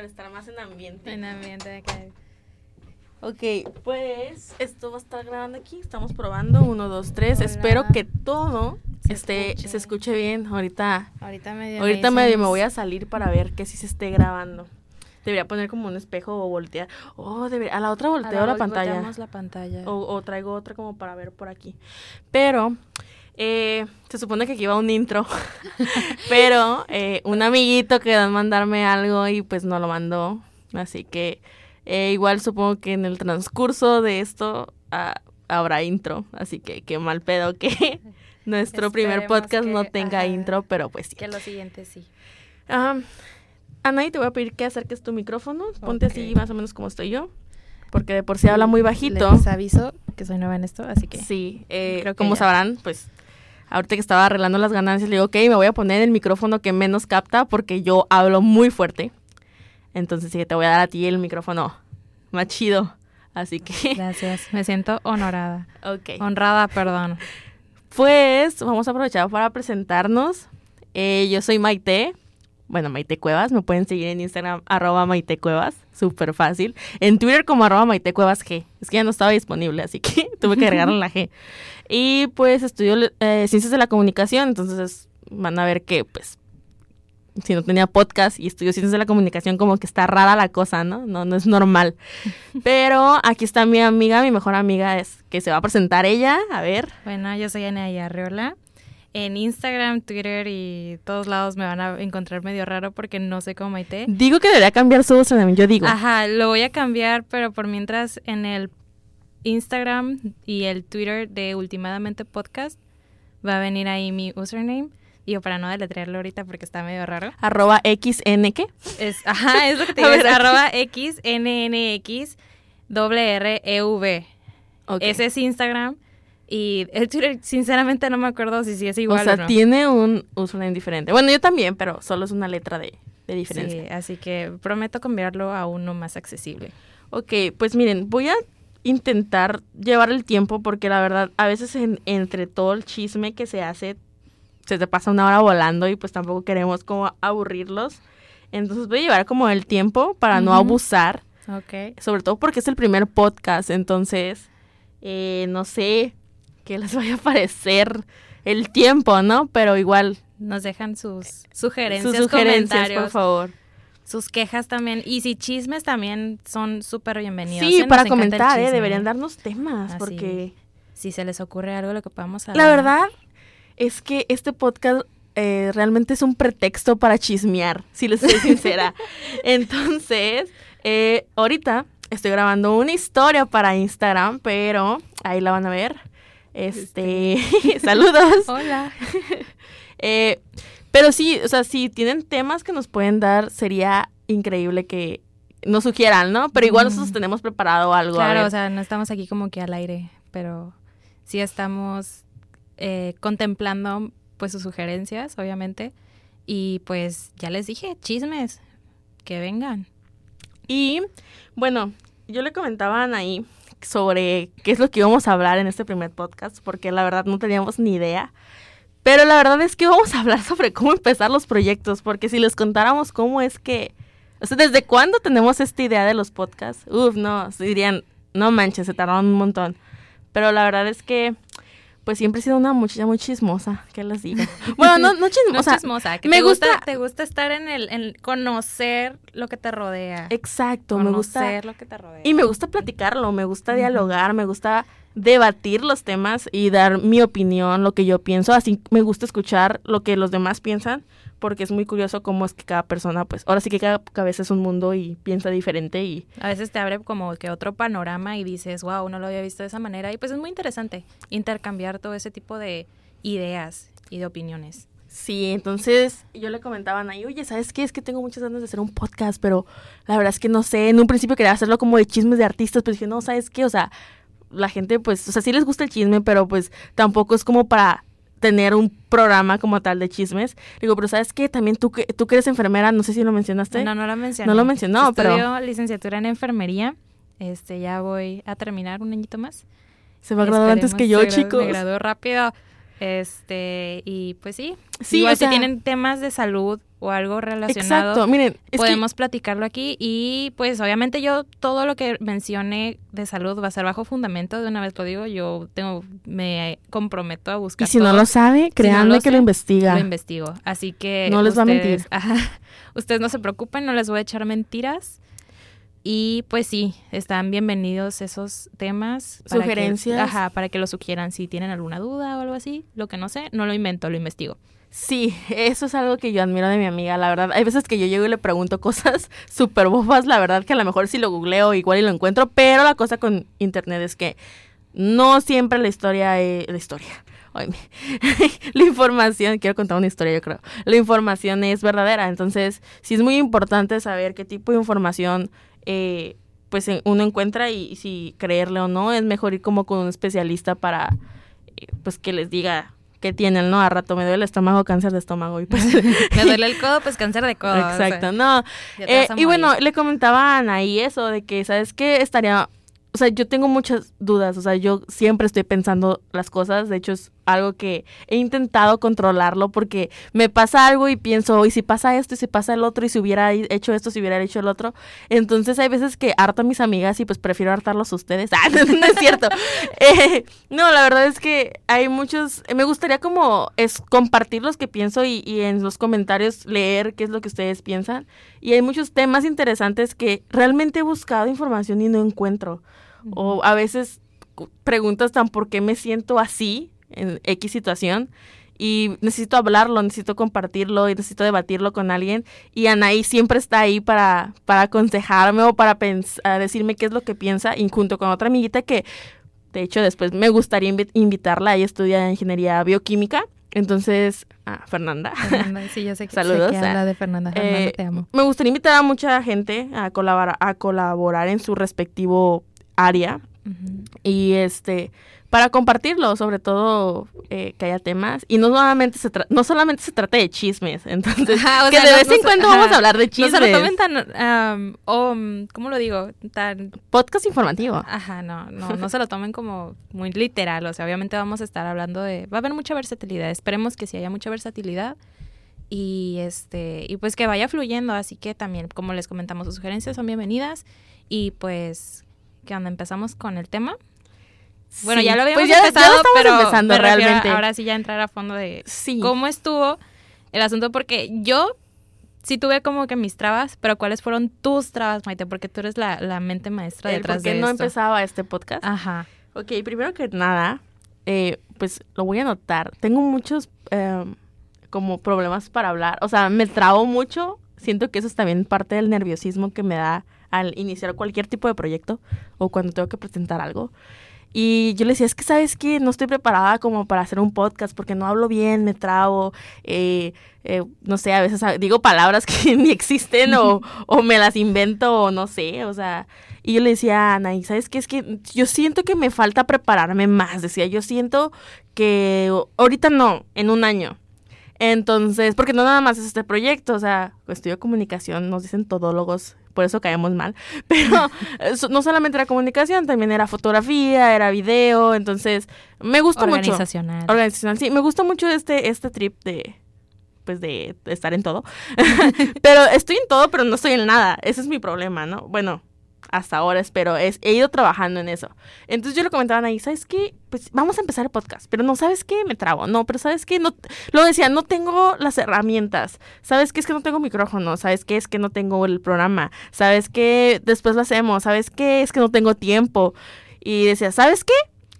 para estar más en ambiente. En ambiente. Ok, pues esto va a estar grabando aquí. Estamos probando. Uno, dos, tres. Hola. Espero que todo Se esté, escuche. se escuche bien. Ahorita, Ahorita medio. ahorita me medio me voy a salir para ver que sí se esté grabando. Debería poner como un espejo o voltear. Oh, debería. A la otra A volteo la, vol- pantalla. la pantalla. O, o traigo otra como para ver por aquí. Pero eh, se supone que aquí va un intro. Pero eh, un amiguito quedó en mandarme algo y pues no lo mandó. Así que eh, igual supongo que en el transcurso de esto ah, habrá intro. Así que qué mal pedo que nuestro primer podcast no tenga ajá. intro, pero pues sí. Que lo siguiente sí. Ah, Anaí, te voy a pedir que acerques tu micrófono. Ponte así más o menos como estoy yo. Porque de por sí habla muy bajito. Les aviso que soy nueva en esto, así que. Sí, eh, Creo que como ya. sabrán, pues ahorita que estaba arreglando las ganancias, le digo, ok, me voy a poner el micrófono que menos capta porque yo hablo muy fuerte. Entonces sí, te voy a dar a ti el micrófono más chido. Así que, Gracias. Me siento honorada. ok. Honrada, perdón. Pues vamos a aprovechar para presentarnos. Eh, yo soy Maite. Bueno, Maite Cuevas. Me pueden seguir en Instagram, arroba Maite Cuevas. Súper fácil. En Twitter como arroba Maite Cuevas G. Es que ya no estaba disponible, así que tuve que agregarle la G. Y pues estudio eh, Ciencias de la Comunicación. Entonces van a ver que, pues, si no tenía podcast y estudio Ciencias de la Comunicación, como que está rara la cosa, ¿no? No, no es normal. Pero aquí está mi amiga, mi mejor amiga, es que se va a presentar ella. A ver. Bueno, yo soy Ana Arreola. En Instagram, Twitter y todos lados me van a encontrar medio raro porque no sé cómo Maite. Digo que debería cambiar su username, yo digo. Ajá, lo voy a cambiar, pero por mientras en el Instagram y el Twitter de Ultimadamente Podcast va a venir ahí mi username. Digo, para no deletrearlo ahorita porque está medio raro. Arroba XN, ¿qué? Es, ajá, es lo que te digo, ver, es arroba XNNX doble R E V. Ok. Ese es Instagram. Y el Twitter, sinceramente, no me acuerdo si sí es o igual o, sea, no. tiene un username diferente. Bueno, yo también, pero solo es una letra de, de diferencia. Sí, así que prometo cambiarlo a uno más accesible. Ok, pues miren, voy a intentar llevar el tiempo porque la verdad, a veces en- entre todo el chisme que se hace, se te pasa una hora volando y pues tampoco queremos como aburrirlos. Entonces voy a llevar como el tiempo para no abusar. Ok. sobre todo porque es el primer podcast, entonces eh, no sé qué les vaya a parecer el tiempo, ¿no? Pero igual Nos dejan sus sugerencias, sus sugerencias, comentarios, por favor. sus quejas también. Y si chismes también son súper bienvenidos. Sí, ¿eh? Para comentar, ¿eh? Deberían darnos temas, Así. porque Si se les ocurre algo lo que podamos hablar. la verdad es que este podcast eh, realmente es un pretexto para chismear, si les soy sincera. Entonces, eh, ahorita estoy grabando una historia para Instagram, pero ahí la van a ver. Este, saludos. Hola. Eh, pero sí, o sea, si tienen temas que nos pueden dar, sería increíble que nos sugieran, ¿no? Pero igual Mm. nosotros tenemos preparado algo. Claro, o sea, no estamos aquí como que al aire, pero sí estamos eh, contemplando pues sus sugerencias, obviamente. Y pues ya les dije, chismes, que vengan. Y bueno, yo le comentaba a Anaí sobre qué es lo que íbamos a hablar en este primer podcast, porque la verdad no teníamos ni idea. Pero la verdad es que vamos a hablar sobre cómo empezar los proyectos, porque si les contáramos cómo es que, o sea, desde cuándo tenemos esta idea de los podcasts, uf, no, dirían, no manches, se tardaron un montón. Pero la verdad es que, pues siempre he sido una muchacha muy chismosa, ¿qué les digo? Bueno, no, no No chismosa. chismosa, que me te gusta, gusta- te gusta estar en el, en conocer lo que te rodea. Exacto, me gusta. Conocer lo que te rodea. Y me gusta platicarlo, me gusta dialogar, me gusta debatir los temas y dar mi opinión, lo que yo pienso. Así me gusta escuchar lo que los demás piensan, porque es muy curioso cómo es que cada persona, pues, ahora sí que cada cabeza es un mundo y piensa diferente y A veces te abre como que otro panorama y dices, wow, no lo había visto de esa manera. Y pues es muy interesante intercambiar todo ese tipo de ideas y de opiniones. Sí, entonces yo le comentaba a Anaí, oye, ¿sabes qué? Es que tengo muchas ganas de hacer un podcast, pero la verdad es que no sé. En un principio quería hacerlo como de chismes de artistas, pero dije, no, ¿sabes qué? O sea, la gente, pues, o sea, sí les gusta el chisme, pero pues tampoco es como para tener un programa como tal de chismes. Digo, pero ¿sabes qué? También tú que, tú que eres enfermera, no sé si lo mencionaste. No, no lo mencioné. No lo mencionó, pero- Estudio licenciatura en enfermería. Este, ya voy a terminar un añito más. Se va a graduar antes que yo, se chicos. Me graduó rápido. Este, y pues sí. Sí, Igual o sea- si tienen temas de salud o algo relacionado, Exacto, miren, que- podemos platicarlo aquí. Y pues obviamente yo todo lo que mencione de salud va a ser bajo fundamento, de una vez lo digo, yo tengo, me comprometo a y buscar si no lo sabe, créanme lo que lo investiga. Lo investigo. Así que. No les va a mentir. Ajá. ustedes no se preocupen, no les voy a echar mentiras. Y pues sí, están bienvenidos esos temas. para que- Sugerencias. ajá, para que lo sugieran. Si tienen alguna duda o algo así, lo que no sé, no lo invento, lo investigo. Sí, eso es algo que yo admiro de mi amiga, la verdad. Hay veces que yo llego y le pregunto cosas súper bobas, la verdad que a lo mejor si lo googleo igual y lo encuentro, pero la cosa con internet es que no siempre la historia es... La historia. ay, la información, quiero contar una historia yo creo, la información es verdadera, entonces sí es muy importante saber qué tipo de información eh, pues uno encuentra y, y si creerle o no, es mejor ir como con un especialista para eh, pues que les diga qué tienen, ¿no? A rato me duele el estómago, cáncer de estómago y pues Me duele el codo, pues cáncer de codo. o sea, Exacto, no. Eh, y bueno, le comentaba a Anaí eso de que, ¿sabes qué? Estaría, o sea, yo tengo muchas dudas, o sea, yo siempre estoy pensando las cosas, de hecho es algo que he intentado controlarlo porque me pasa algo y pienso, y si pasa esto, y si pasa el otro, y si hubiera hecho esto, si hubiera hecho el otro, entonces hay veces que harto a mis amigas y pues prefiero hartarlos a ustedes. Ah, no, no es cierto. Eh, no, la verdad es que hay muchos, me gustaría como es compartir los que pienso y, y en los comentarios leer qué es lo que ustedes piensan. Y hay muchos temas interesantes que realmente he buscado información y no encuentro. O a veces preguntas tan por qué me siento así en X situación y necesito hablarlo, necesito compartirlo y necesito debatirlo con alguien y Anaí siempre está ahí para, para aconsejarme o para decirme qué es lo que piensa y junto con otra amiguita que de hecho después me gustaría invi- invitarla, ella estudia ingeniería bioquímica, entonces, ah, Fernanda. Fernanda, sí, yo sé que, sé Saludos, que ah. habla de Fernanda. Fernanda, Eh, te amo. Me gustaría invitar a mucha gente a colaborar, a colaborar en su respectivo área y este para compartirlo, sobre todo eh, que haya temas y no solamente se tra- no solamente se trata de chismes, entonces Ajá, o que sea, de no- vez no en cuando ajá. vamos a hablar de No chismes. se lo tomen tan, am, o, mm, ¿cómo lo digo? Tan, Podcast informativo. ajá, no, no, no se lo tomen como muy literal, o sea, obviamente vamos a estar hablando de, va a haber mucha versatilidad, esperemos que sí haya mucha versatilidad y este, y pues que vaya fluyendo, así que también, como les comentamos, sus sugerencias son bienvenidas y pues, ¿qué onda? ¿Empezamos con el tema? Bueno, Sí. ya lo habíamos Pues ya- ya lo empezado, estamos pero empezando a realmente. ahora sí ya entrar a fondo de Sí. cómo estuvo el asunto, porque yo sí tuve como que mis trabas, pero ¿cuáles fueron tus trabas, Maite? Porque tú eres la, la mente maestra El detrás por qué de no esto. empezaba este podcast. Ajá. Ok, primero que nada, eh, pues lo voy a anotar. Tengo muchos em, como problemas para hablar. O sea, me trabo mucho. Siento que eso es también parte del nerviosismo que me da al iniciar cualquier tipo de proyecto o cuando tengo que presentar algo. Y yo le decía, es que sabes que no estoy preparada como para hacer un podcast porque no hablo bien, me trabo, eh, eh, no sé, a veces digo palabras que ni existen o, o me las invento o no sé, o sea, y yo le decía a Ana, ¿y sabes qué? Es que yo siento que me falta prepararme más, decía, yo siento que ahorita no, en un año. Entonces, porque no nada más es este proyecto, o sea, estudio comunicación, nos dicen todólogos, por eso caemos mal, pero no solamente era comunicación, también era fotografía, era video, entonces me gusta mucho. Organizacional. Organizacional, sí, me gusta mucho este, este trip de, pues de estar en todo. pero estoy en todo, pero no estoy en nada. Ese es mi problema, ¿no? Bueno, hasta ahora espero. Es, he ido trabajando en eso. Entonces yo le comentaba ahí, ¿sabes qué? Pues vamos a empezar el podcast. Pero no, ¿sabes qué? Me trabo. No, pero ¿sabes qué? No, lo decía, no tengo las herramientas. ¿Sabes qué? Es que no tengo micrófono. ¿Sabes qué? Es que no tengo el programa. ¿Sabes qué? Después lo hacemos. ¿Sabes qué? Es que no tengo tiempo. Y decía, ¿sabes qué?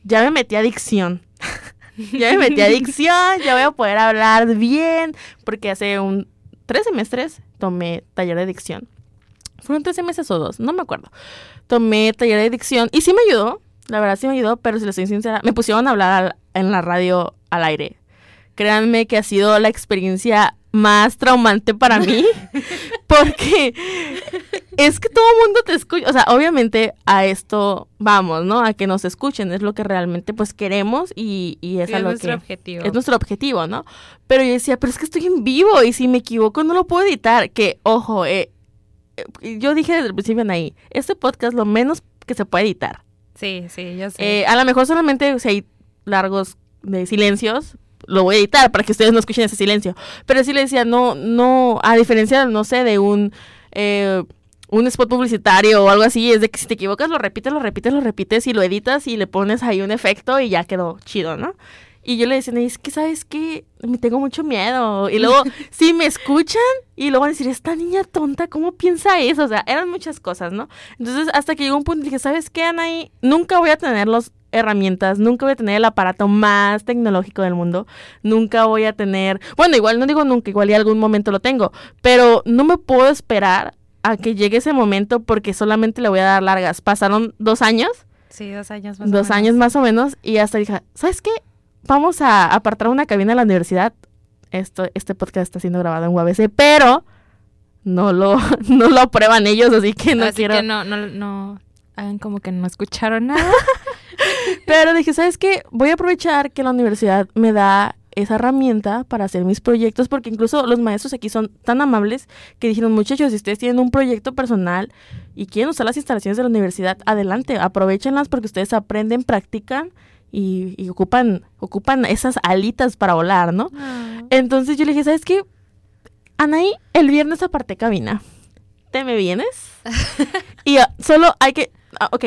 Ya me metí a adicción. ya me metí a adicción, ya voy a poder hablar bien, porque hace un tres semestres tomé taller de dicción. Fueron tres meses o dos, no me acuerdo. Tomé taller de dicción y sí me ayudó, la verdad sí me ayudó, pero si les soy sincera, me pusieron a hablar al- en la radio al aire. Créanme que ha sido la experiencia más traumante para mí, porque es que todo el mundo te escucha, o sea, obviamente a esto vamos, ¿no? A que nos escuchen, es lo que realmente pues queremos y, y es Sí, a es lo nuestro que objetivo. es nuestro objetivo, ¿no? Pero yo decía, pero es que estoy en vivo y si me equivoco no lo puedo editar. Que, ojo, eh, yo dije desde el principio ahí, este podcast lo menos que se puede editar. Sí, sí, yo sé. Eh, a lo mejor solamente si hay largos de silencios, lo voy a editar para que ustedes no escuchen ese silencio. Pero sí le decía, no, no, a diferencia, no sé, de un... Eh, un spot publicitario o algo así, es de que si te equivocas lo repites, lo repites, lo repites y lo editas y le pones ahí un efecto y ya quedó chido, ¿no? Y yo le decía, es que sabes que me tengo mucho miedo. Y luego, si me escuchan y luego van a decir, esta niña tonta, ¿cómo piensa eso? O sea, eran muchas cosas, ¿no? Entonces, hasta que llegó un punto y dije, ¿sabes qué, Anaí? Nunca voy a tener las herramientas, nunca voy a tener el aparato más tecnológico del mundo, nunca voy a tener, bueno, igual no digo nunca, igual y algún momento lo tengo, pero no me puedo esperar a que llegue ese momento porque solamente le voy a dar largas. Pasaron dos años. Sí, dos años más Dos años más o menos. Y hasta dije, ¿sabes qué? Vamos a apartar una cabina en la universidad. Esto, este podcast está siendo grabado en UABC, pero no lo, no lo aprueban ellos, así que no así quiero. que no, no, no hagan como que no escucharon nada. pero dije, ¿sabes qué? Voy a aprovechar que la universidad me da esa herramienta para hacer mis proyectos, porque incluso los maestros aquí son tan amables que dijeron, muchachos, si ustedes tienen un proyecto personal y quieren usar las instalaciones de la universidad, adelante, aprovechenlas porque ustedes aprenden, practican y, y ocupan, ocupan esas alitas para volar, ¿no? Ah. Entonces yo le dije, ¿sabes qué? Anaí, el viernes aparté cabina. ¿Te me vienes? y solo hay que... ah, ok,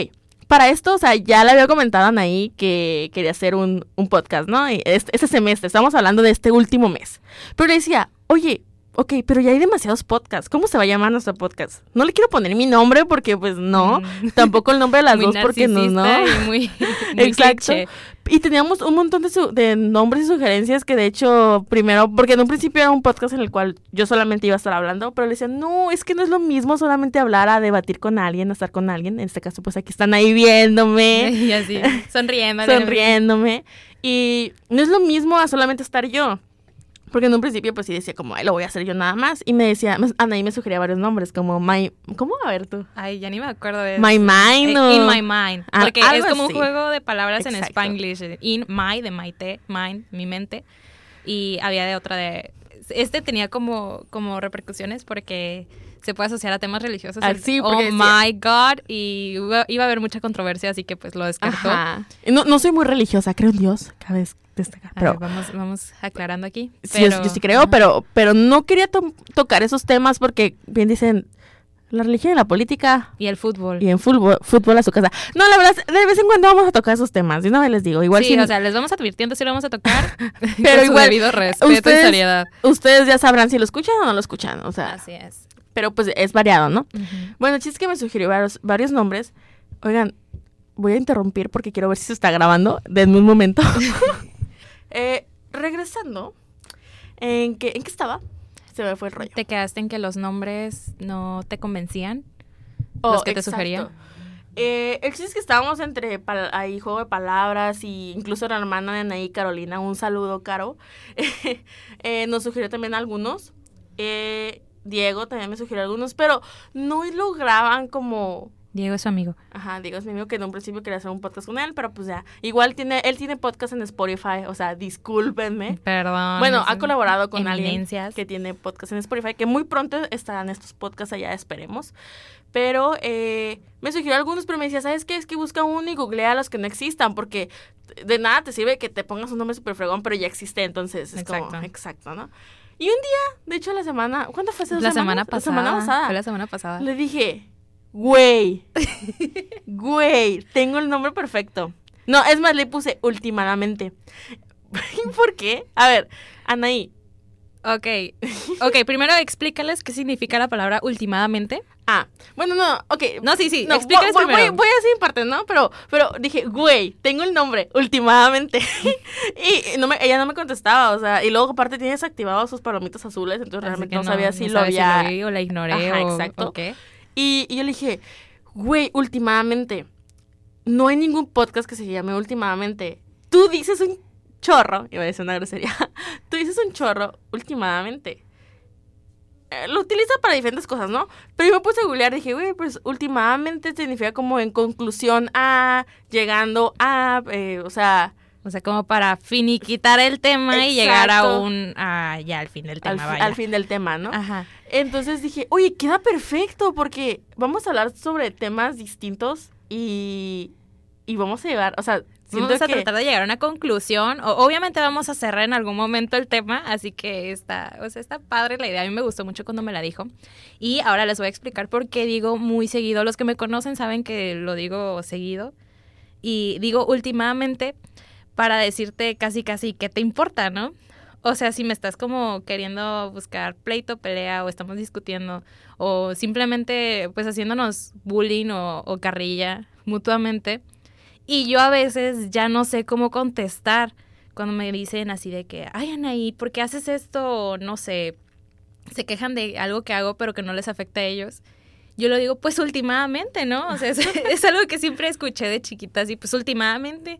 para esto, o sea, ya le había comentado a Anaí que quería hacer un, un podcast, ¿no? Este, este semestre, estamos hablando de este último mes. Pero le decía, oye, ok, pero ya hay demasiados podcasts. ¿Cómo se va a llamar nuestro podcast? No le quiero poner mi nombre porque, pues, no. Mm. Tampoco el nombre de las Muy dos porque no, no. y muy, muy Exacto. cliché. Y teníamos un montón de, su- de nombres y sugerencias que de hecho, primero, porque en un principio era un podcast en el cual yo solamente iba a estar hablando, pero le decían, no, es que no es lo mismo solamente hablar a debatir con alguien, a estar con alguien. En este caso, pues aquí están ahí viéndome, Y así, sonriendo. sonriéndome. Y no es lo mismo a solamente estar yo. Porque en un principio, pues sí decía como, ay, lo voy a hacer yo nada más. Y me decía, Anaí me sugería varios nombres, como My... ¿Cómo? A ver tú. Ay, ya ni me acuerdo de My eso. Mind Eh, o- In my mind. Ah, Porque es como así. un juego de palabras en Exacto. spanglish. eh, In my, de Maite, mind, mi mente. Y había de otra de... Este tenía como, como repercusiones porque se puede asociar a temas religiosos. Ah, sí, oh my God. Y iba, a haber mucha controversia, así que pues lo descartó. Ajá. No, no soy muy religiosa, creo en Dios, cabe des- destacar. Pero ver, vamos, vamos aclarando aquí. Sí, yo- yo, sí creo, ajá. pero, pero no quería to- tocar esos temas porque bien dicen la religión y la política Y el fútbol. y en fútbol, fútbol a su casa. No, la verdad, de vez en cuando vamos a tocar esos temas. De una vez les digo, igual sí, si o sea, les vamos advirtiendo si lo vamos a tocar. Pero con su igual, debido respeto ustedes- y seriedad. ustedes ya sabrán si lo escuchan o no lo escuchan. O sea, Así es. Pero pues es variado, ¿no? Bueno, el chiste es que me sugirió varios, varios nombres. Oigan, voy a interrumpir porque quiero ver si se está grabando. Denme un momento. Eh, regresando, ¿en qué, ¿en qué estaba? Se me fue el rollo. ¿Te quedaste en que los nombres no te convencían? Oh, los que te exacto. sugería. Eh, el chiste es que estábamos entre ahí juego de palabras y incluso la hermana de Anaí Carolina, un saludo caro, eh, nos sugirió también algunos. Eh, Diego también me sugirió algunos, pero no lograban como Diego es su amigo. Ajá, digo, es mi amigo que en un principio quería hacer un podcast con él, pero pues ya, igual tiene, él tiene podcast en Spotify, o sea, discúlpenme. Perdón. Bueno, ha colaborado con alguien que tiene podcast en Spotify, que muy pronto estarán estos podcasts allá, esperemos. Pero eh, me sugirió algunos, pero me decía, ¿sabes qué? Es que busca uno y googlea los que no existan, porque de nada te sirve que te pongas un nombre super fregón, pero ya existe, entonces es Exacto. como, exacto, ¿no? Y un día, de hecho, la semana, ¿cuándo fue? ¿Hace dos La semanas? semana pasada. La semana pasada. Fue la semana pasada. Le dije, güey, güey, tengo el nombre perfecto. No, es más, le puse últimamente. ¿Por qué? A ver, Anaí. Ok. Ok, primero explícales qué significa la palabra últimamente. Ah, bueno, no, ok. No, sí, sí, No, explícales voy, voy- primero. voy a decir en parte, ¿no? Pero, pero dije, güey, tengo el nombre, últimamente. y no me, ella no me contestaba, o sea, y luego aparte tiene desactivado sus palomitas azules, entonces Así realmente no, sabía si lo había... lo vi o la ignoré Ajá, o, exacto. o qué. Y, y yo le dije, güey, últimamente, no hay ningún podcast que se llame últimamente. Tú dices un chorro, iba a decir una grosería, tú dices un chorro últimamente. Eh, Lo utiliza para diferentes cosas, ¿no? Pero yo me puse a googlear, dije, güey, pues últimamente significa como en conclusión a, llegando a, eh, o sea, O sea, como para finiquitar el tema y llegar a un... a ya, al fin del al, tema, fi- vaya. al fin del tema, ¿no? Ajá. Entonces dije, oye, queda perfecto porque vamos a hablar sobre temas distintos y, y vamos a llevar, o sea, vamos a tratar de llegar a una conclusión. O, obviamente vamos a cerrar en algún momento el tema, así que está, o sea, está padre la idea. A mí me gustó mucho cuando me la dijo. Y ahora les voy a explicar por qué digo muy seguido. Los que me conocen saben que lo digo seguido. Y digo últimamente para decirte casi casi qué te importa, ¿no? O sea, si me estás como queriendo buscar pleito, pelea o estamos discutiendo o simplemente pues haciéndonos bullying o, o carrilla mutuamente. Y yo a veces ya no sé cómo contestar cuando me dicen así de que, ay Anaí, ¿por qué haces esto? No sé, se quejan de algo que hago pero que no les afecta a ellos. Yo lo digo, pues últimamente, ¿no? O sea, es, es algo que siempre escuché de chiquitas y pues últimamente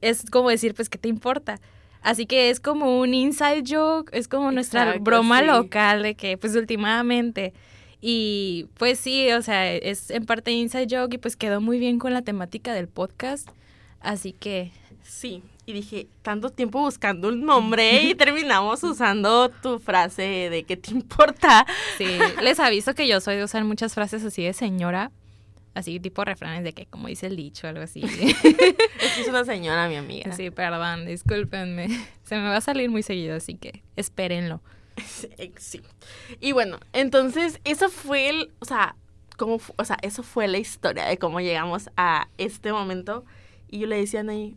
es como decir, pues, ¿qué te importa? Así que es como un inside joke, es como nuestra Exacto, broma sí. local de que pues últimamente y pues sí, o sea, es en parte inside joke y pues quedó muy bien con la temática del podcast. Así que Sí, y dije, tanto tiempo buscando un nombre y terminamos usando tu frase de ¿qué te importa? sí, les aviso que yo soy de usar muchas frases así de señora, así tipo refranes de que como dice el dicho, algo así. Es una señora, mi amiga. sí, perdón, discúlpenme. Se me va a salir muy seguido, así que espérenlo. Sí, sí. Y bueno, entonces eso fue el, o sea, cómo, o sea, eso fue la historia de cómo llegamos a este momento. Y yo le decía a Anaí,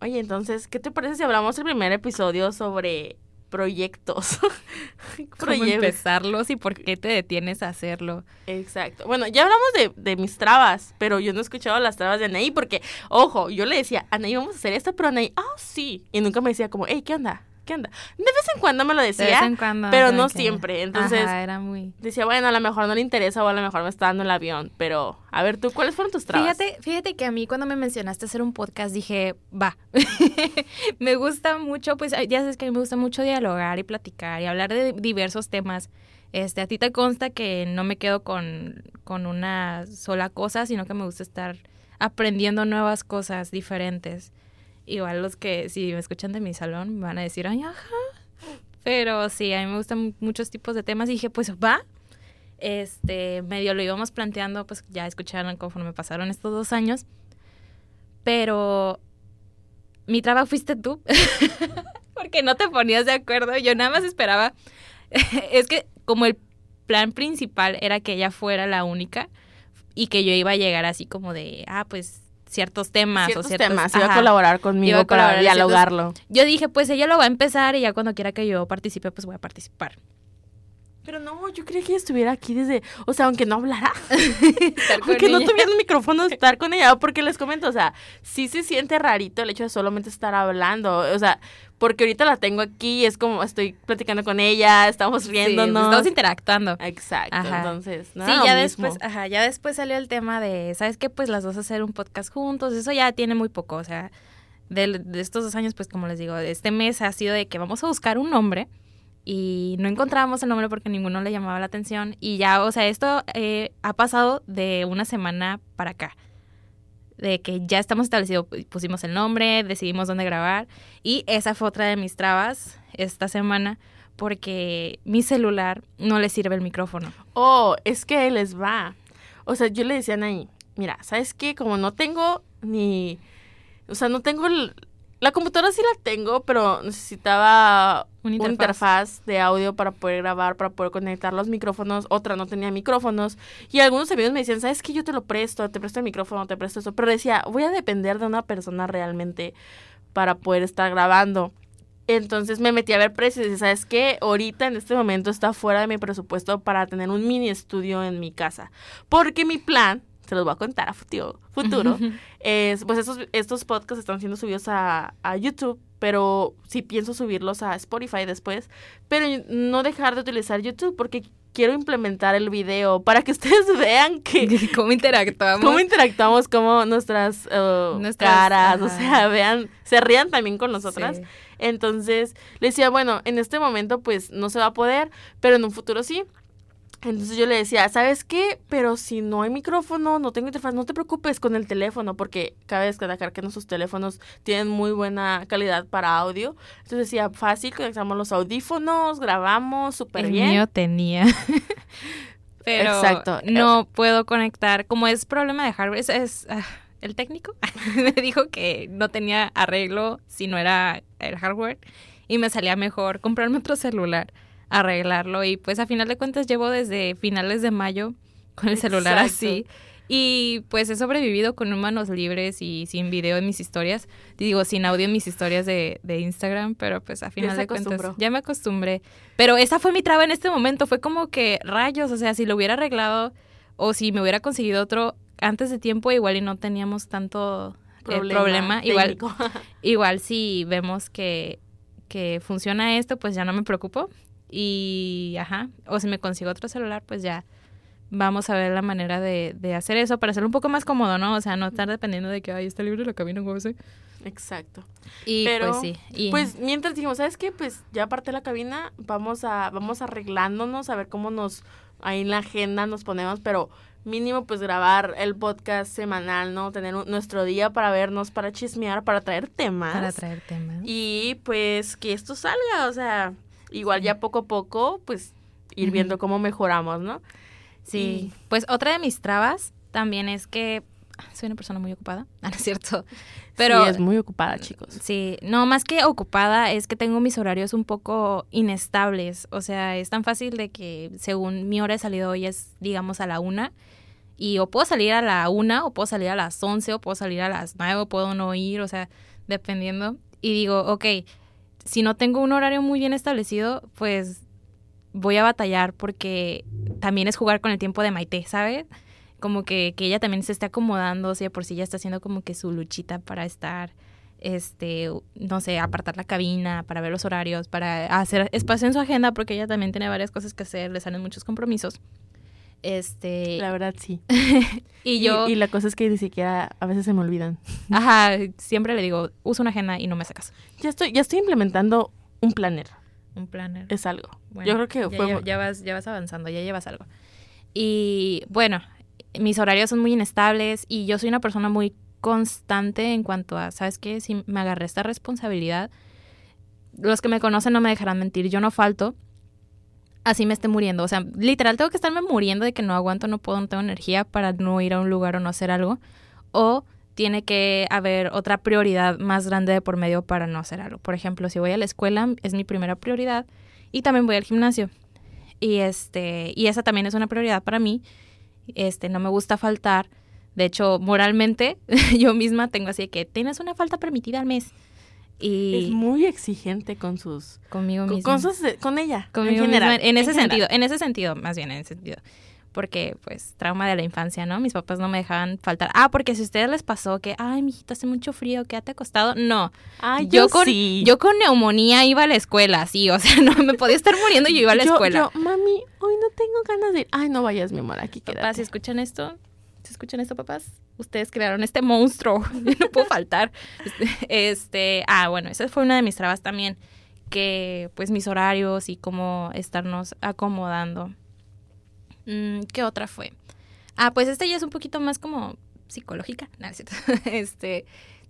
oye, entonces, ¿qué te parece si hablamos el primer episodio sobre proyectos? ¿Cómo empezarlos y por qué te detienes a hacerlo? Exacto. Bueno, ya hablamos de, de mis trabas, pero yo no he escuchado las trabas de Anaí porque, ojo, yo le decía, Anaí, vamos a hacer esto, pero Anaí, ah, sí. Y nunca me decía como, hey, ¿qué onda? ¿Qué onda? De vez en cuando me lo De decía, vez en cuando. pero no que- siempre. Entonces, Ajá, era muy... decía, bueno, a lo mejor no le interesa o a lo mejor me está dando el avión, pero a ver tú, ¿cuáles fueron tus trabas? Fíjate, fíjate que a mí cuando me mencionaste hacer un podcast dije, va, me gusta mucho, pues ya sabes que a mí me gusta mucho dialogar y platicar y hablar de diversos temas. Este, a ti te consta que no me quedo con, con una sola cosa, sino que me gusta estar aprendiendo nuevas cosas diferentes. Igual los que si me escuchan de mi salón van a decir, ay, ajá. Pero sí, a mí me gustan muchos tipos de temas dije, pues va, este, medio lo íbamos planteando, pues ya escucharon conforme pasaron estos dos años. Pero mi trabajo fuiste tú, porque no te ponías de acuerdo. Yo nada más esperaba. es que como el plan principal era que ella fuera la única y que yo iba a llegar así como de, ah, pues ciertos temas ciertos o ciertos temas, iba a colaborar conmigo a para ciertos- dialogarlo. Yo dije, pues ella lo va a empezar y ya cuando quiera que yo participe, pues voy a participar. Pero no, yo creía que ella estuviera aquí desde, o sea, aunque no hablara, aunque no tuviera el micrófono, estar con ella, porque les comento, o sea, sí se siente rarito el hecho de solamente estar hablando, o sea, porque ahorita la tengo aquí, es como estoy platicando con ella, estamos Sí, riéndonos. estamos interactuando. Exacto, Ajá. entonces, no sí, ya mismo. después, ajá, ya después salió el tema de, ¿sabes qué? Pues las dos hacer un podcast juntos, eso ya tiene muy poco, o sea, de, de estos dos años, pues como les digo, este mes ha sido de que vamos a buscar un nombre y no encontrábamos el nombre porque ninguno le llamaba la atención y ya, o sea, esto eh, ha pasado de una semana para acá, de que ya estamos establecidos, pusimos el nombre, decidimos dónde grabar y esa fue otra de mis trabas esta semana porque mi celular no le sirve el micrófono. Oh, es que les va. O sea, yo le decía a mira, ¿sabes qué? Como no tengo ni... O sea, no tengo... La computadora sí la tengo, pero necesitaba una interfaz de audio para poder grabar, para poder conectar los micrófonos. Otra no tenía micrófonos. Y algunos amigos me decían, ¿sabes qué? Yo te lo presto, te presto el micrófono, te presto eso. Pero decía, voy a depender de una persona realmente para poder estar grabando. Entonces me metí a ver precios y ¿sabes qué? Ahorita en este momento está fuera de mi presupuesto para tener un mini estudio en mi casa. Porque mi plan, se los voy a contar a futuro, futuro es, pues estos, estos podcasts están siendo subidos a, a YouTube, pero sí pienso subirlos a Spotify después, pero no dejar de utilizar YouTube porque quiero implementar el video para que ustedes vean que ¿Cómo interactuamos? cómo interactuamos, cómo nuestras, Nuestras- caras, o sea, vean, se rían también con nosotras. Sí. Entonces, le decía, bueno, en este momento pues no se va a poder, pero en un futuro sí. Entonces yo le decía, ¿sabes qué? Pero si no hay micrófono, no tengo interfaz, no te preocupes con el teléfono, porque cabe destacar que nuestros teléfonos tienen muy buena calidad para audio. Entonces decía, fácil, conectamos los audífonos, grabamos súper El bien. mío tenía. Pero Exacto. no puedo conectar. Como es problema de hardware, es, es, ah, el técnico me dijo que no tenía arreglo si no era el hardware y me salía mejor comprarme otro celular, arreglarlo y pues a final de cuentas llevo desde finales de mayo con el celular así y pues he sobrevivido con manos libres y sin video en mis historias, digo sin audio en mis historias de, de Instagram, pero pues a final de cuentas ya me acostumbré. Pero esa fue mi traba en este momento, fue como que rayos, o sea, si lo hubiera arreglado o si me hubiera conseguido otro antes de tiempo, igual y no teníamos tanto eh, problema. Igual, técnico. igual si vemos que, que funciona esto, pues ya no me preocupo. Y, ajá, o si me consigo otro celular, pues ya vamos a ver la manera de, de hacer eso para hacerlo un poco más cómodo, ¿no? O sea, no estar dependiendo de que, ay, está libre la cabina, así. Exacto. Y Pero, pues sí. Y, Pues mientras dijimos, ¿sabes qué? Pues ya aparte de la cabina, vamos a, vamos arreglándonos, a ver cómo nos, ahí en la agenda nos ponemos, pero mínimo pues grabar el podcast semanal, ¿no? Tener un- nuestro día para vernos, para chismear, para traer temas. para traer temas. Y pues que esto salga, o sea, igual ya poco a poco, pues ir viendo cómo mejoramos, ¿no? Sí, pues otra de mis trabas también es que soy una persona muy ocupada, ah, no es cierto, pero sí, es muy ocupada, chicos. sí, no, más que ocupada es que tengo mis horarios un poco inestables, o sea, es tan fácil de que según mi hora de salida hoy es, digamos, a la una, y o puedo salir a la una, o puedo salir a las once, o puedo salir a las nueve, o puedo no ir, o sea, dependiendo, y digo, ok, si no tengo un horario muy bien establecido, pues voy a batallar porque también es jugar con el tiempo de Maite, ¿sabes? Como que, que ella también se esté acomodando, o sea, por si ya está haciendo como que su luchita para estar, este, no sé, apartar la cabina, para ver los horarios, para hacer espacio en su agenda, porque ella también tiene varias cosas que hacer, le salen muchos compromisos. Este, La verdad, sí. y yo, Y, la cosa es que ni siquiera a veces se me olvidan. ajá, siempre le digo, usa una agenda y no me sacas. Ya estoy, ya estoy implementando un planner. Un planner. Es algo. Bueno, Yo creo que ya, fue... ya- ya vas, ya vas avanzando, ya llevas algo. Y bueno, mis horarios son muy inestables y yo soy una persona muy constante en cuanto a, ¿sabes qué? Si me agarré esta responsabilidad, los que me conocen no me dejarán mentir, yo no falto, así me esté muriendo. O sea, literal tengo que estarme muriendo de que no aguanto, no puedo, no tengo energía para no ir a un lugar o no hacer algo. O tiene que haber otra prioridad más grande de por medio para no hacer algo. Por ejemplo, si voy a la escuela, es mi primera prioridad y también voy al gimnasio. Y este, y esa también es una prioridad para mí. Este, no me gusta faltar. De hecho, moralmente, yo misma tengo así de que tienes una falta permitida al mes. Y Es muy exigente con sus... conmigo Con, misma. con sus- con ella. Conmigo en general. misma, en ese sentido, en ese sentido, más bien en ese sentido. Porque, pues, trauma de la infancia, ¿no? Mis papás no me dejaban faltar. Ah, porque si a ustedes les pasó que, ay, mijita, hace mucho frío, quédate acostado. No. Ay, yo, yo, con, sí. yo con neumonía iba a la escuela, sí. O sea, no me podía estar muriendo y yo iba a la Yo- escuela. yo, mami, hoy no tengo ganas de ir. Ay, no vayas, mi amor, aquí Papás, si quédate. escuchan esto, si escuchan esto, papás, ustedes crearon este monstruo. No puedo faltar. Este, este, ah, bueno, esa fue una de mis trabas también. Que, pues, mis horarios y cómo estarnos acomodando. Mm, ¿Qué otra fue? Ah, pues esta ya es un poquito más como psicológica. No, es. Este,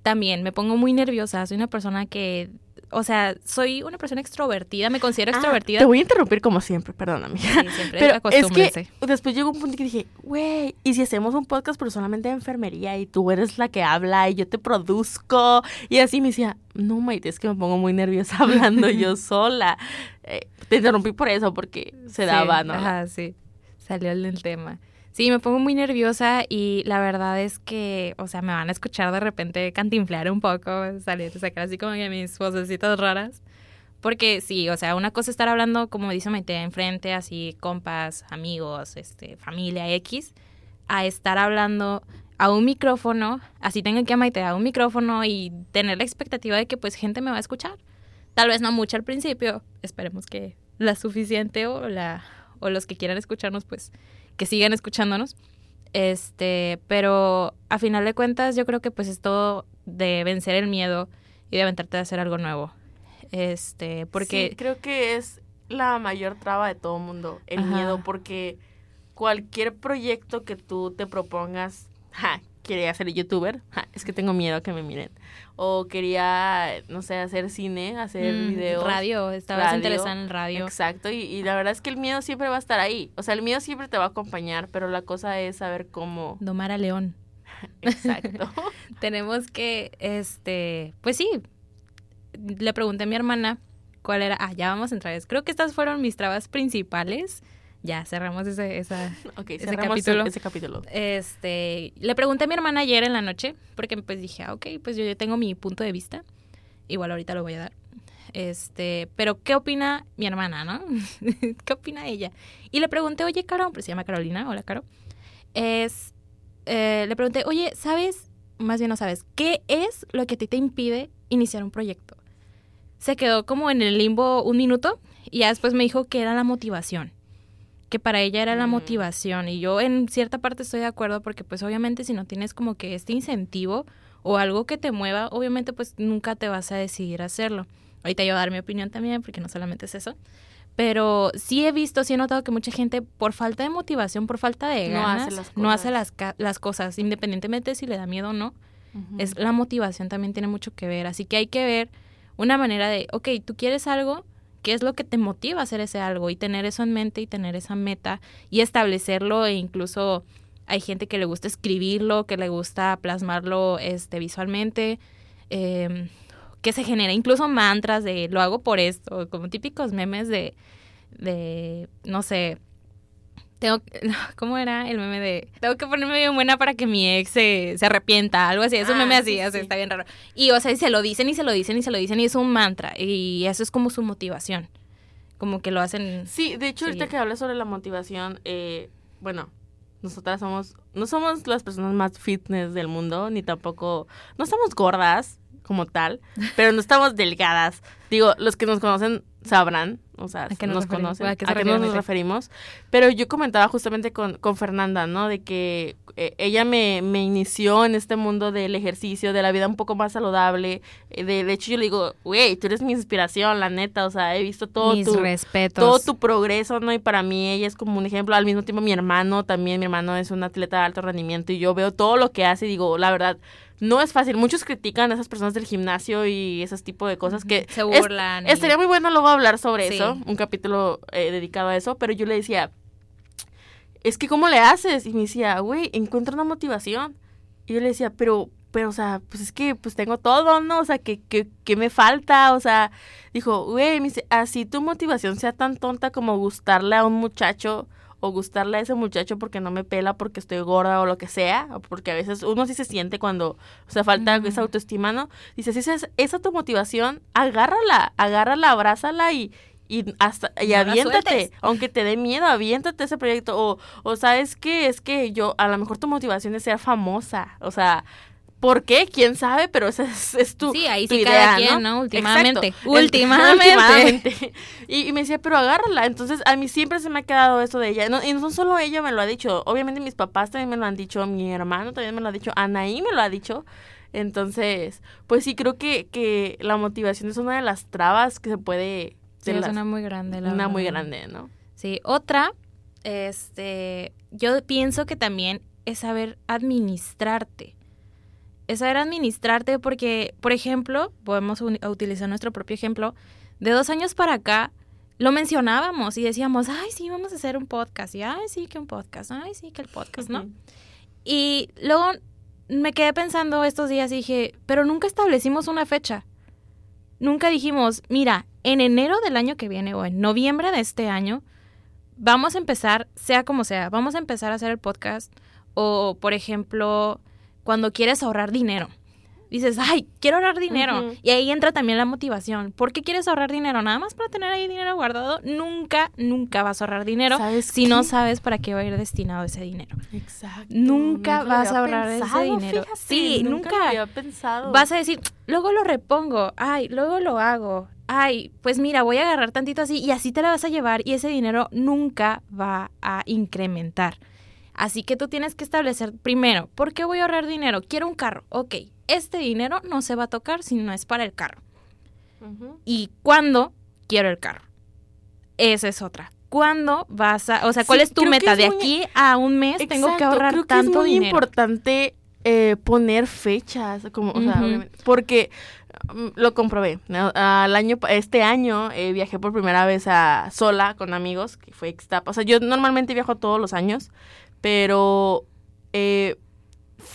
también me pongo muy nerviosa. Soy una persona que, o sea, soy una persona extrovertida. Me considero Ah, extrovertida. te voy a interrumpir como siempre, perdóname. Sí, siempre Pero es que después llegó un punto que dije, güey, ¿y si hacemos un podcast pero solamente de enfermería y tú eres la que habla y yo te produzco? Y así me decía, no, Maite, es que me pongo muy nerviosa hablando yo sola. Eh, te interrumpí por eso, porque se Sí, daba, ¿no? Ajá, sí. Salió el tema. Sí, me pongo muy nerviosa y la verdad es que, o sea, me van a escuchar de repente cantinflear un poco, salir, sacar así como que mis vocecitas raras. Porque sí, o sea, una cosa es estar hablando, como dice Maite, enfrente, así, compas, amigos, este, familia X, a estar hablando a un micrófono, así tengo que Maite a un micrófono y tener la expectativa de que pues gente me va a escuchar. Tal vez no mucho al principio, esperemos que la suficiente o la o los que quieran escucharnos pues que sigan escuchándonos. Este, pero a final de cuentas yo creo que pues es todo de vencer el miedo y de aventarte a hacer algo nuevo. Este, porque Sí, creo que es la mayor traba de todo mundo, el Ajá. miedo, porque cualquier proyecto que tú te propongas, ja, quería ser youtuber, ja, es que tengo miedo a que me miren, o quería, no sé, hacer cine, hacer mm, videos. radio, estabas interesada en el radio. Exacto, y, y la verdad es que el miedo siempre va a estar ahí, o sea, el miedo siempre te va a acompañar, pero la cosa es saber cómo, Domar a León. Exacto. tenemos que, este, pues sí, le pregunté a mi hermana cuál era, ah, ya vamos a entrar, creo que estas fueron mis trabas principales, ya cerramos ese, esa, ese cerramos capítulo. ese capítulo. Este, le pregunté a mi hermana ayer en la noche, porque pues dije, ah, ok, pues yo ya tengo mi punto de vista, igual ahorita lo voy a dar. Este, pero ¿qué opina mi hermana, no? ¿Qué opina ella? Y le pregunté, oye, Caro, pues se llama Carolina, hola, Caro. Es, eh, le pregunté, oye, ¿sabes? Más bien no sabes, ¿qué es lo que a ti te impide iniciar un proyecto? Se quedó como en el limbo un minuto y ya después me dijo que era la motivación que para ella era la motivación y yo en cierta parte estoy de acuerdo porque pues obviamente si no tienes como que este incentivo o algo que te mueva, obviamente pues nunca te vas a decidir a hacerlo. Ahorita yo voy a dar mi opinión también porque no solamente es eso. Pero sí he visto, sí he notado que mucha gente por falta de motivación, por falta de No ganas, hace las no hace cosas. las, cosas, independientemente de si le da miedo o no. Es la motivación también tiene mucho que ver. Así que hay que ver una manera de, ok, tú quieres algo, ¿qué es lo que te motiva a hacer ese algo? Y tener eso en mente y tener esa meta y establecerlo e incluso hay gente que le gusta escribirlo, que le gusta plasmarlo este, visualmente, eh, que se genera incluso mantras de lo hago por esto, como típicos memes de, de no sé, tengo que- ¿cómo era el meme de tengo que ponerme bien buena para que mi ex se, se arrepienta? Algo así, es un Ah, meme así, sí, o sea, sí. está bien raro. Y o sea, y se lo dicen y se lo dicen y se lo dicen y es un mantra y eso es como su motivación. Como que lo hacen Sí, de hecho, ahorita que hablas sobre la motivación, eh, bueno, nosotras somos, no somos las personas más fitness del mundo, ni tampoco, no estamos gordas como tal, pero no estamos delgadas. Digo, los que nos conocen sabrán, o sea, ¿A qué nos nos conocen, ¿A a qué nos, refieren? referimos. Pero yo comentaba justamente con, con Fernanda, ¿no? De que eh, ella me, me inició en este mundo del ejercicio, de la vida un poco más saludable. eh, de, de hecho, yo le digo, güey, tú eres mi inspiración, la neta, o sea, he visto todo mis tu respetos. todo tu progreso, ¿no? Y para mí ella es como un ejemplo. Al mismo tiempo mi hermano también, mi hermano es un atleta de alto rendimiento y yo veo todo lo que hace y digo, la verdad, no es fácil. Muchos critican a esas personas del gimnasio y ese tipo de cosas que... se es- burlan. y- estaría muy bueno luego hablar sobre Sí. eso, un capítulo eh, dedicado a eso, pero yo le decía, es que ¿cómo le haces? Y me decía, güey, encuentra una motivación. Y yo le decía, pero, pero, o sea, pues es que pues tengo todo, ¿no? O sea, ¿qué, qué, qué me falta? O sea, dijo, güey, me dice, así tu motivación sea tan tonta como gustarle a un muchacho o gustarle a ese muchacho porque no me pela porque estoy gorda o lo que sea, o porque a veces uno sí se siente cuando, o sea, falta esa autoestima, ¿no? Dice, si esa es esa tu motivación, agárrala, agárrala, abrázala y, y hasta y No aviéntate, aunque te dé miedo, aviéntate ese proyecto o o sabes que es que yo a lo mejor tu motivación es ser famosa, o sea, ¿por qué? ¿Quién sabe? Pero esa es, es tu Sí, ahí tu sí idea, cada quien, ¿no? ¿no? Últimamente. Exacto. Últimamente. Últimamente. Y, y me decía, pero agárrala. Entonces, a mí siempre se me ha quedado eso de ella. No- y no solo ella me lo ha dicho. Obviamente, mis papás también me lo han dicho. Mi hermano también me lo ha dicho. Anaí me lo ha dicho. Entonces, pues sí, creo que, que la motivación es una de las trabas que se puede... Sí, es una muy grande, la una muy grande, ¿no? Sí, otra, este, yo pienso que también es saber administrarte. Es saber administrarte porque, por ejemplo, podemos utilizar nuestro propio ejemplo, de dos años para acá lo mencionábamos y decíamos, ay, sí, vamos a hacer un podcast, y ay, sí, que un podcast, ay, sí, que el podcast, ¿no? Y luego me quedé pensando estos días y dije, pero nunca establecimos una fecha. Nunca dijimos, mira, en enero del año que viene o en noviembre de este año, vamos a empezar, sea como sea, vamos a empezar a hacer el podcast. O, por ejemplo, cuando quieres ahorrar dinero. Dices, ay, quiero ahorrar dinero. Y ahí entra también la motivación. ¿Por qué quieres ahorrar dinero? Nada más para tener ahí dinero guardado. Nunca, nunca vas a ahorrar dinero ¿Sabes si no sabes para qué va a ir destinado ese dinero. Exacto. Nunca vas a ahorrar ese pensado, dinero. fíjate, Sí, nunca. nunca. había pensado. Vas a decir, luego lo repongo, ay, luego lo hago, ay, pues mira, voy a agarrar tantito así y así te la vas a llevar y ese dinero nunca va a incrementar. Así que tú tienes que establecer primero, ¿por qué voy a ahorrar dinero? Quiero un carro, ok, este dinero no se va a tocar si no es para el carro. ¿Y cuándo quiero el carro? Esa es otra. ¿Cuándo vas a, o sea, cuál Sí, es tu meta? es De muy- aquí a un mes tengo que ahorrar creo que tanto es muy dinero. importante eh, poner fechas, como, o sea, Ujú. obviamente, porque mm, lo comprobé. ¿no? Al año, este año eh, viajé por primera vez a sola con amigos, que fue Ixtapa. O sea, yo normalmente viajo todos los años, pero eh,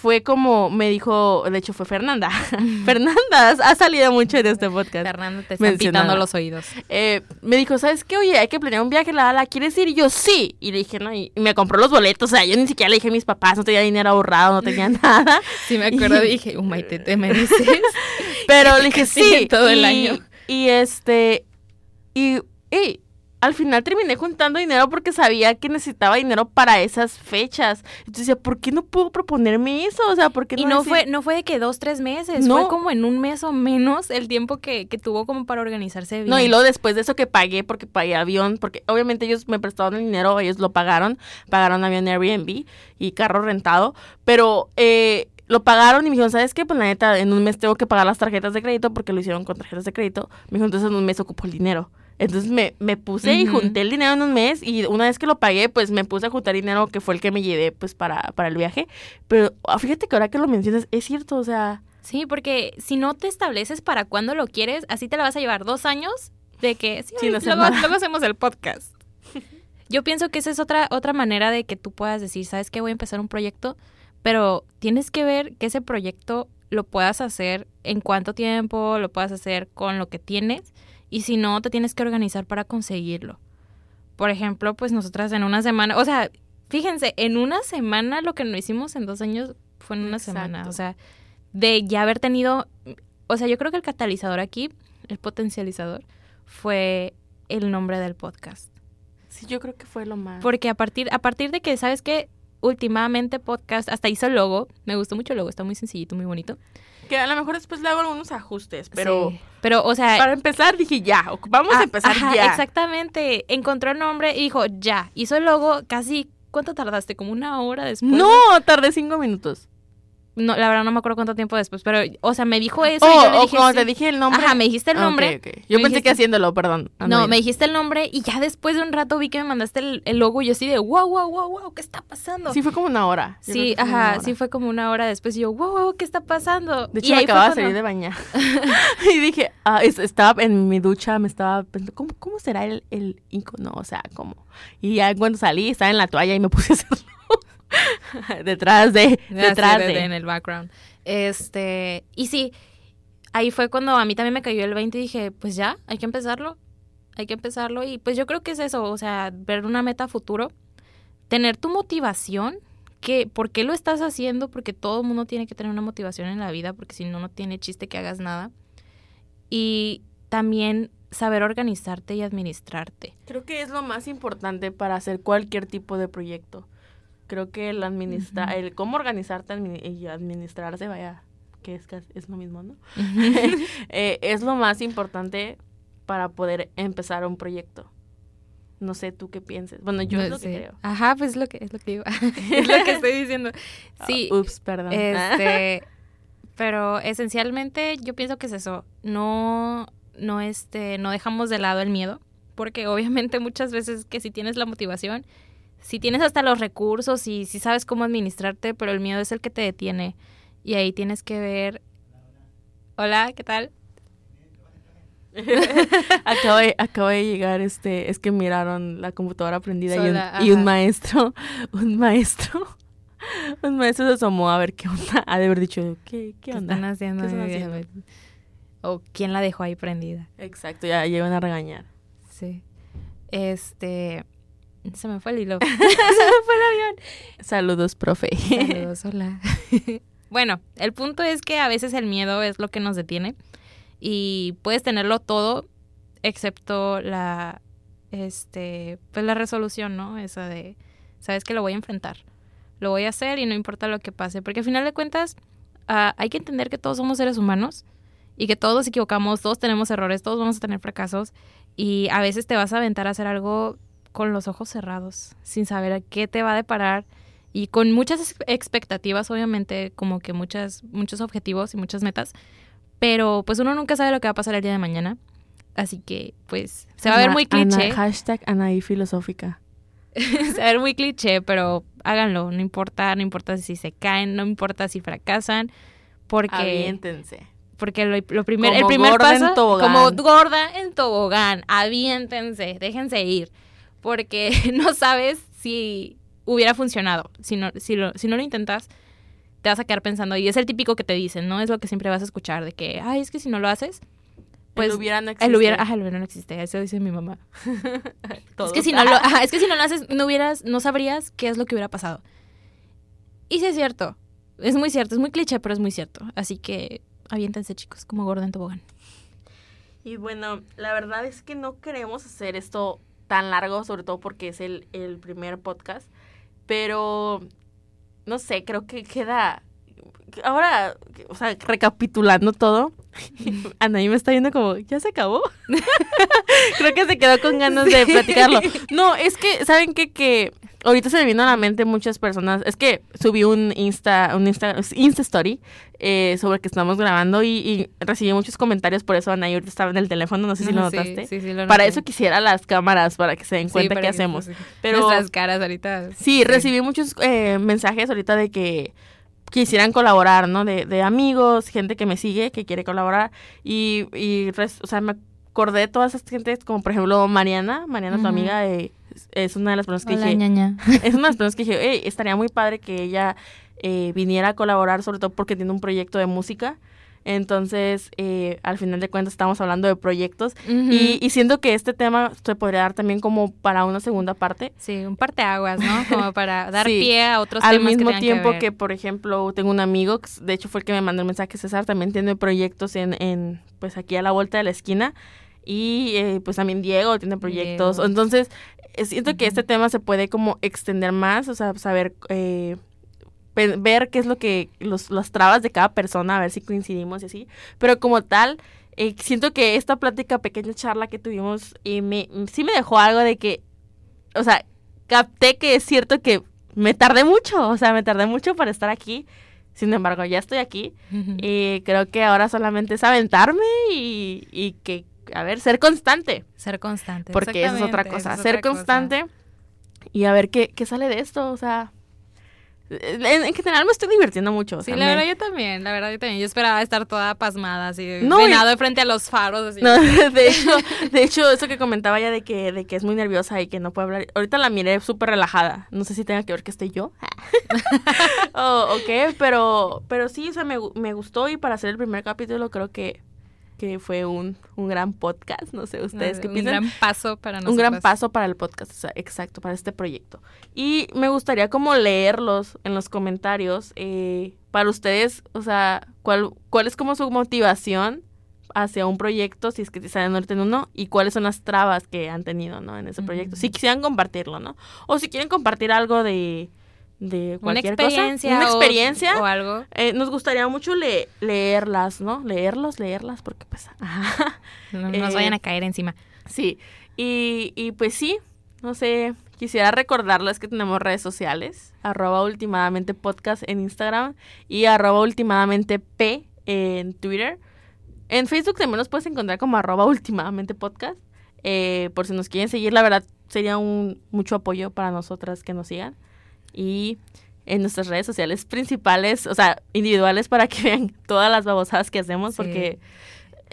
fue como me dijo, de hecho fue Fernanda. Fernanda ha salido mucho en este podcast. Fernanda te está pitando los oídos. Eh, me dijo, ¿sabes qué? Oye, hay que planear un viaje, la, la, ¿quieres ir? Y yo, sí. Y le dije, no, y me compró los boletos. O sea, yo ni siquiera le dije a mis papás, no tenía dinero ahorrado, no tenía nada. Sí, me acuerdo, Y- dije, oh, Maite, te mereces. Pero le dije, sí. todo el año. Y este, y, y al final terminé juntando dinero porque sabía que necesitaba dinero para esas fechas. Entonces decía, ¿por qué no puedo proponerme eso? O sea, ¿por qué Y no no decir- fue, no fue de que dos, tres meses, No. fue como en un mes o menos el tiempo que, que tuvo como para organizarse bien. No, y luego después de eso que pagué, porque pagué avión, porque obviamente ellos me prestaron el dinero, ellos lo pagaron, pagaron avión Airbnb y carro rentado, pero eh, lo pagaron y me dijeron, ¿sabes qué? Pues la neta, en un mes tengo que pagar las tarjetas de crédito porque lo hicieron con tarjetas de crédito. Me dijo, entonces en un mes ocupo el dinero. Entonces me, me puse y junté el dinero en un mes y una vez que lo pagué, pues me puse a juntar dinero que fue el que me llevé pues para, para el viaje. Pero ah, fíjate que ahora que lo mencionas, es cierto, o sea... Sí, porque si no te estableces para cuándo lo quieres, así te la vas a llevar dos años de que sí, ahorita- hacer luego, luego hacemos el podcast. Yo pienso que esa es otra, otra manera de que tú puedas decir, ¿sabes qué? Voy a empezar un proyecto, pero tienes que ver que ese proyecto lo puedas hacer en cuánto tiempo, lo puedas hacer con lo que tienes, y si no, te tienes que organizar para conseguirlo. Por ejemplo, pues nosotras en una semana, o sea, fíjense, en una semana lo que no hicimos en dos años fue en una semana. O sea, de ya haber tenido, o sea, yo creo que el catalizador aquí, el potencializador, fue el nombre del podcast. Sí, yo creo que fue lo más... Porque a partir, a partir de que, ¿sabes qué? Últimamente podcast, hasta hizo el logo, me gustó mucho el logo, está muy sencillito, muy bonito. Que a lo mejor después le hago algunos ajustes, pero... Sí. Pero, o sea... Para empezar dije ya, vamos a ah, empezar ajá, ya. Exactamente, encontró el nombre y dijo, ya, hizo el logo casi... ¿Cuánto tardaste? ¿Como una hora después? No, tardé cinco minutos. No, la verdad no me acuerdo cuánto tiempo después, pero, o sea, me dijo eso y Oh, yo le o dije... cuando sí. te dije el nombre. Ajá, me dijiste el nombre. Yo pensé dijiste- que haciéndolo, perdón. Ah, No, me dijiste el nombre y ya después de un rato vi que me mandaste el, el logo y yo así de, wow, wow, wow, wow, ¿qué está pasando? Sí, fue como una hora. Yo Sí, ajá, hora. sí fue como una hora después y yo, wow, wow, ¿qué está pasando? De Y hecho, me acababa de salir de bañar. y dije, ah, es- estaba en mi ducha, me estaba pensando, ¿cómo, cómo será el, el icono? O sea, ¿cómo? Y ya cuando salí, estaba en la toalla y me puse a hacerlo. detrás de, detrás de- de. de- en el background. Este, y sí, ahí fue cuando a mí también me cayó el 20 y dije, pues ya, hay que empezarlo. Hay que empezarlo y pues yo creo que es eso, o sea, ver una meta futuro, tener tu motivación, que por qué lo estás haciendo, porque todo el mundo tiene que tener una motivación en la vida, porque si no no tiene chiste que hagas nada. Y también saber organizarte y administrarte. Creo que es lo más importante para hacer cualquier tipo de proyecto. Creo que el administrar, el cómo organizarte y administrarse, vaya, que es, es lo mismo, ¿no? Eh, es lo más importante para poder empezar un proyecto. No sé tú qué pienses. Bueno, yo es No lo que creo. Ajá, pues es lo que es lo que digo. es lo que estoy diciendo. Sí, Ah, ups, perdón. Este, pero esencialmente yo pienso que es eso. No, no, este, no dejamos de lado el miedo, porque obviamente muchas veces que si tienes la motivación, si tienes hasta los recursos y si sabes cómo administrarte, pero el miedo es el que te detiene y ahí tienes que ver. Hola, ¿qué tal? acabo, de, acabo de llegar, este, es que miraron la computadora prendida y un, y maestro, un maestro, un maestro se asomó a ver qué onda. Ha de haber dicho, ¿qué, qué ¿Qué onda? están haciendo? ¿Qué están haciendo? O quién la dejó ahí prendida. Exacto, ya llevan a regañar. Sí. Este. Se me fue el hilo. se me fue el avión. Saludos, profe. Saludos, hola. bueno, el punto es que a veces el miedo es lo que nos detiene. Y puedes tenerlo todo, excepto la. Este. Pues la resolución, ¿no? Esa de. Sabes que lo voy a enfrentar. Lo voy a hacer y no importa lo que pase. Porque al final de cuentas, ah, hay que entender que todos somos seres humanos y que todos nos equivocamos, todos tenemos errores, todos vamos a tener fracasos. Y a veces te vas a aventar a hacer algo con los ojos cerrados, sin saber a qué te va a deparar y con muchas ex- expectativas, obviamente, como que muchas, muchos objetivos y muchas metas, pero pues uno nunca sabe lo que va a pasar el día de mañana. Así que, pues, se va a ver muy cliché, Ana- hashtag Anaí filosófica. se va a ver muy cliché, pero háganlo, no importa, no importa si se caen, no importa si fracasan, porque, Aviéntense. porque lo, lo primer, el Como primer gorda en paso, tobogán. como gorda en tobogán, aviéntense, déjense ir, porque no sabes si hubiera funcionado, si no, si, lo, si no lo intentas, te vas a quedar pensando, y es el típico que te dicen, ¿no? Es lo que siempre vas a escuchar, de que, ay, es que si no lo haces, pues el hubiera no el existe. hubiera, ajá, el hubiera no existe, eso dice mi mamá. Es que si no lo, ajá, es que si no lo haces, no hubieras, no sabrías qué es lo que hubiera pasado. Y sí es cierto, es muy cierto, es muy cliché, pero es muy cierto. Así que aviéntense, chicos, como gordo en tobogán. Y bueno, la verdad es que no queremos hacer esto tan largo, sobre todo porque es el, el primer podcast. Pero, no sé, creo que queda... Ahora, o sea, recapitulando todo, Anaí me está viendo como, ¿ya se acabó? creo que se quedó con ganas de platicarlo. No, es que, ¿saben qué? Que ahorita se me vino a la mente muchas personas. Es que subí un Insta, un Insta, Insta Story eh, sobre que estamos grabando y, y recibí muchos comentarios. Por eso Anaí ahorita estaba en el teléfono, no sé si lo Sí, notaste. sí, sí, lo Para eso quisiera las cámaras, para que se den cuenta qué hacemos. sí. Pero Nuestras caras ahorita. sí, recibí muchos eh, mensajes ahorita de que quisieran colaborar, ¿no? De, de amigos, gente que me sigue, que quiere colaborar. Y, y res- o sea, me acordé de todas esas gentes, como por ejemplo Mariana, Mariana, tu amiga, eh, es- una de las personas que Hola, dije, ñaña. es una de las personas que dije, "Ey, estaría muy padre que ella eh, viniera a colaborar, sobre todo porque tiene un proyecto de música. Entonces, eh, al final de cuentas, estamos hablando de proyectos. y, y siento que este tema se podría dar también como para una segunda parte. Sí, un parteaguas, ¿no? Como para dar Sí. pie a otros Al temas que mismo tiempo que, por ejemplo, tengo un amigo, de hecho fue el que me mandó el mensaje, César, también tiene proyectos en, en pues aquí a la vuelta de la esquina. Y eh, pues también Diego tiene proyectos. Diego. Entonces, eh, siento que este tema se puede como extender más, o sea, saber, eh, ver qué es lo que, los, las trabas de cada persona, a ver si coincidimos y así. Pero como tal, eh, siento que esta plática, pequeña charla que tuvimos, me, sí me dejó algo de que, o sea, capté que es cierto que me tardé mucho, o sea, me tardé mucho para estar aquí. Sin embargo, ya estoy aquí. Y creo que ahora solamente es aventarme y, y que, a ver, ser constante. Ser constante. Porque esa es otra cosa. es ser otra cosa. constante y a ver qué, qué sale de esto. O sea, en, en general me estoy divirtiendo mucho. Sí, la verdad yo también, la verdad yo también. Yo esperaba estar toda pasmada, así, No, venado de frente a los faros, así. No, de hecho, de hecho, eso que comentaba ya de que, de que es muy nerviosa y que no puede hablar. Ahorita la miré súper relajada. No sé si tenga que ver que esté yo. o o qué, pero, pero sí, o sea, me, me gustó y para hacer el primer capítulo creo que, que fue un, un gran podcast. No sé, ustedes qué un piensan. gran paso para nosotros. un gran paso para el podcast, o sea, exacto, para este proyecto. Y me gustaría como leerlos en los comentarios eh, para ustedes, o sea, cuál, cuál es como su motivación hacia un proyecto, si es que ahorita en uno, y cuáles son las trabas que han tenido, ¿no? En ese proyecto. Si quisieran compartirlo, ¿no? O si quieren compartir algo de, de Una cualquier experiencia. cosa. Una o- experiencia. O, algo. eh, nos gustaría mucho le- leerlas, ¿no? Leerlos, leerlas, porque pues... ajá. No nos Eh, vayan a caer encima. Sí, y, y pues sí, no sé, quisiera recordarles que tenemos redes sociales, arroba últimamente podcast en Instagram y arroba últimamente P en Twitter. En Facebook también nos puedes encontrar como arroba últimamente podcast. Eh, por si nos quieren seguir, la verdad sería un mucho apoyo para nosotras que nos sigan. Y en nuestras redes sociales principales, o sea, individuales para que vean todas las babosadas que hacemos, Sí. porque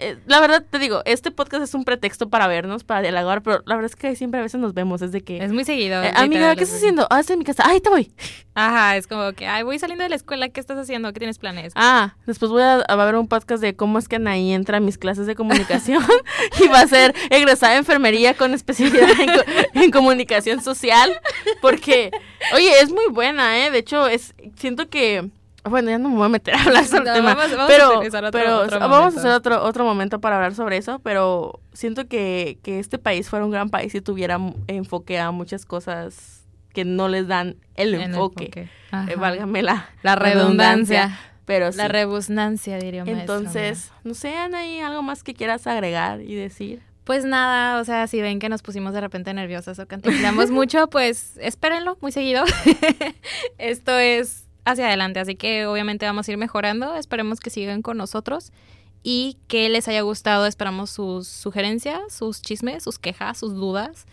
eh, la verdad te digo, este podcast es un pretexto para vernos, para dialogar, pero la verdad es que siempre a veces nos vemos, es de que... Es muy seguido. eh, amiga, ¿qué es estás haciendo? Ah, estoy en mi casa. Ay, te voy. Ajá, es como que, ay, voy saliendo de la escuela, ¿qué estás haciendo? ¿Qué tienes planes? Ah, después voy a, a ver un podcast de cómo es que Anaí entra a mis clases de comunicación y va a ser egresada de enfermería con especialidad en, co- en comunicación social. Porque, oye, es muy buena, ¿eh? De hecho, es siento que... Bueno, ya no me voy a meter a hablar sobre No, el tema. vamos- vamos a pero utilizar otro- pero otro vamos a hacer otro, otro momento para hablar sobre eso. Pero siento que, que este país fuera un gran país si tuviera enfoque a muchas cosas que no les dan el En enfoque. enfoque. Eh, válgame la, La redundancia. Pero sí. La rebusnancia, diría maestro. Entonces, no sé, Anaí, algo más que quieras agregar y decir. Pues nada, o sea, si ven que nos pusimos de repente nerviosas o cantinflamos mucho, pues espérenlo muy seguido. Esto es hacia adelante, así que obviamente vamos a ir mejorando. Esperemos que sigan con nosotros y que les haya gustado. Esperamos sus sugerencias, sus chismes, sus quejas, sus dudas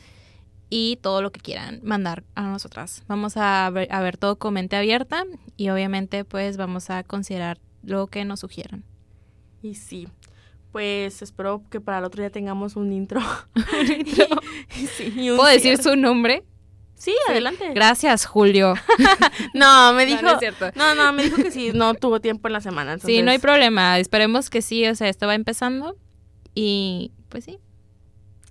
y todo lo que quieran mandar a nosotras. Vamos a ver, a ver todo con mente abierta y obviamente pues vamos a considerar lo que nos sugieran. Y sí, pues espero que para el otro día tengamos un intro. Y- y sí, y un ¿Puedo decir su nombre? Sí, adelante. Gracias, Julio. No, me No, dijo. no es cierto. No, no, me dijo que sí, no tuvo tiempo en la semana. Sí, no hay problema. Esperemos que sí. O sea, esto va empezando. Y pues sí.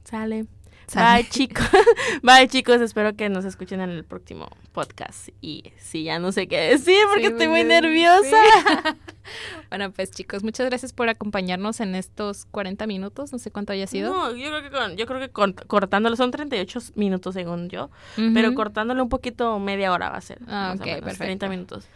Sale. Sale. Bye, chicos. Bye, chicos. Espero que nos escuchen en el próximo podcast. Y sí, ya no sé qué decir porque Sí, estoy muy nerviosa. Bueno, pues chicos, muchas gracias por acompañarnos en estos 40 minutos. No sé cuánto haya sido. No, yo creo que, con- yo creo que con- cortándolo son 38 minutos según yo. Pero cortándole un poquito, media hora va a ser. Ah, ok, menos, perfecto. 30 minutos.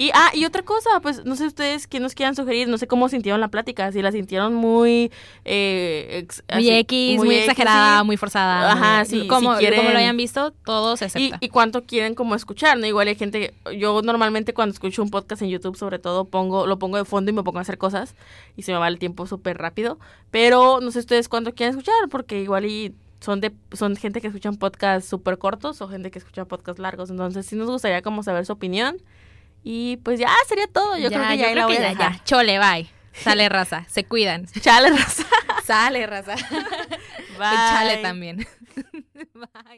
Y, ah, y otra cosa, pues no sé ustedes qué nos quieran sugerir, no sé cómo sintieron la plática, si la sintieron muy... Eh, ex- Muy así, X, muy, exagerada, sí. muy forzada. Ajá, sí, Como, si quieren- como lo hayan visto, todo se Y, y cuánto quieren como escuchar, ¿no? Igual hay gente, yo normalmente cuando escucho un podcast en YouTube sobre todo pongo, lo pongo de fondo y me pongo a hacer cosas y se me va el tiempo súper rápido, pero no sé ustedes cuánto quieren escuchar porque igual y son de son gente que escuchan podcasts súper cortos o gente que escucha podcasts largos, entonces sí nos gustaría como saber su opinión y pues ya sería todo, yo creo que ya, ahí la voy a ya, dejar. ya. Chole, bye. Sale raza. Se cuidan. Chale, raza. Sale raza. Bye. Chale también. bye.